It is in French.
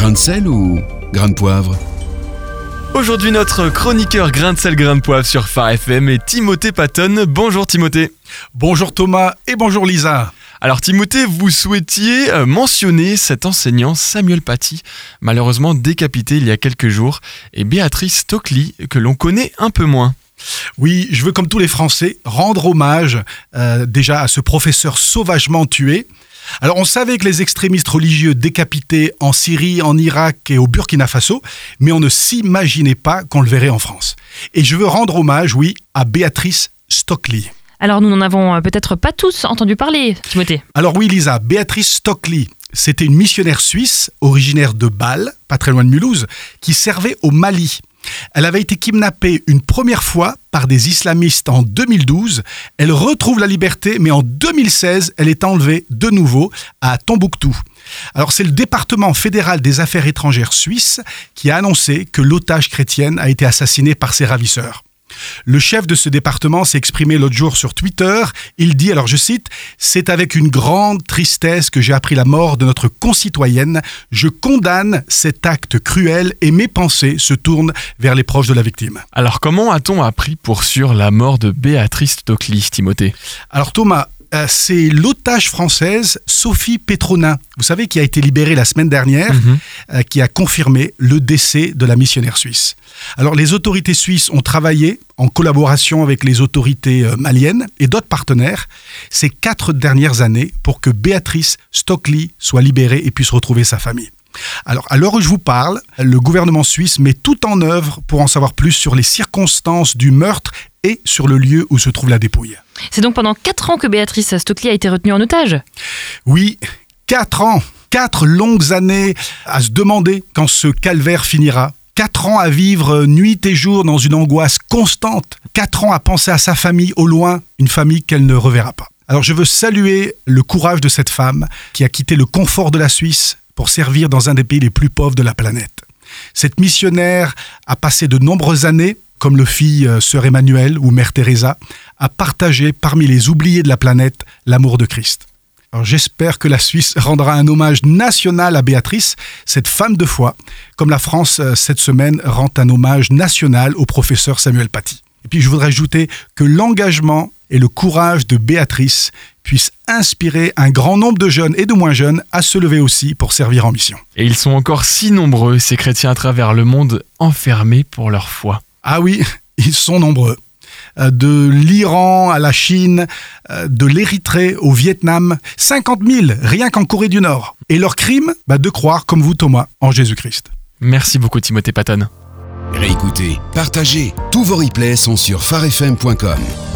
Grain de sel ou grain de poivre Aujourd'hui, notre chroniqueur grain de sel, grain de poivre sur Phare FM est Timothée Patton. Bonjour Timothée. Bonjour Thomas et bonjour Lisa. Alors Timothée, vous souhaitiez euh, mentionner cet enseignant Samuel Paty, malheureusement décapité il y a quelques jours, et Béatrice Stockley, que l'on connaît un peu moins. Oui, je veux comme tous les Français rendre hommage euh, déjà à ce professeur sauvagement tué. Alors on savait que les extrémistes religieux décapités en Syrie, en Irak et au Burkina Faso, mais on ne s'imaginait pas qu'on le verrait en France. Et je veux rendre hommage, oui, à Béatrice Stockley. Alors nous n'en avons euh, peut-être pas tous entendu parler, Timothée. Alors oui, Lisa, Béatrice Stockley, c'était une missionnaire suisse, originaire de Bâle, pas très loin de Mulhouse, qui servait au Mali. Elle avait été kidnappée une première fois par des islamistes en 2012. Elle retrouve la liberté, mais en 2016, elle est enlevée de nouveau à Tombouctou. Alors c'est le département fédéral des affaires étrangères suisse qui a annoncé que l'otage chrétienne a été assassinée par ses ravisseurs. Le chef de ce département s'est exprimé l'autre jour sur Twitter. Il dit, alors je cite, C'est avec une grande tristesse que j'ai appris la mort de notre concitoyenne. Je condamne cet acte cruel et mes pensées se tournent vers les proches de la victime. Alors comment a-t-on appris pour sûr la mort de Béatrice Stockley, Timothée? Alors Thomas, euh, c'est l'otage française Sophie Petronin, vous savez, qui a été libérée la semaine dernière, Mhm. euh, qui a confirmé le décès de la missionnaire suisse. Alors les autorités suisses ont travaillé en collaboration avec les autorités euh, maliennes et d'autres partenaires ces quatre dernières années pour que Béatrice Stockley soit libérée et puisse retrouver sa famille. Alors, à l'heure où je vous parle, le gouvernement suisse met tout en œuvre pour en savoir plus sur les circonstances du meurtre et sur le lieu où se trouve la dépouille. C'est donc pendant 4 ans que Béatrice Stockley a été retenue en otage. Oui, quatre ans, quatre longues années à se demander quand ce calvaire finira. Quatre ans à vivre nuit et jour dans une angoisse constante. Quatre ans à penser à sa famille au loin, une famille qu'elle ne reverra pas. Alors je veux saluer le courage de cette femme qui a quitté le confort de la Suisse pour servir dans un des pays les plus pauvres de la planète. Cette missionnaire a passé de nombreuses années, comme le fit euh, sœur Emmanuel ou mère Teresa, à partager parmi les oubliés de la planète l'amour de Christ. J'espère que la Suisse rendra un hommage national à Béatrice, cette femme de foi, comme la France euh, cette semaine rend un hommage national au professeur Samuel Paty. Et puis je voudrais ajouter que l'engagement et le courage de Béatrice puissent inspirer un grand nombre de jeunes et de moins jeunes à se lever aussi pour servir en mission. Et ils sont encore si nombreux, ces chrétiens à travers le monde, enfermés pour leur foi. Ah oui, ils sont nombreux. Euh, De l'Iran à la Chine, euh, de l'Érythrée au Vietnam, 50 000 rien qu'en Corée du Nord. Et leur crime, bah, de croire, comme vous Thomas, en Jésus-Christ. Merci beaucoup Timothée Patton. Réécoutez, partagez, tous vos replays sont sur farfm.com.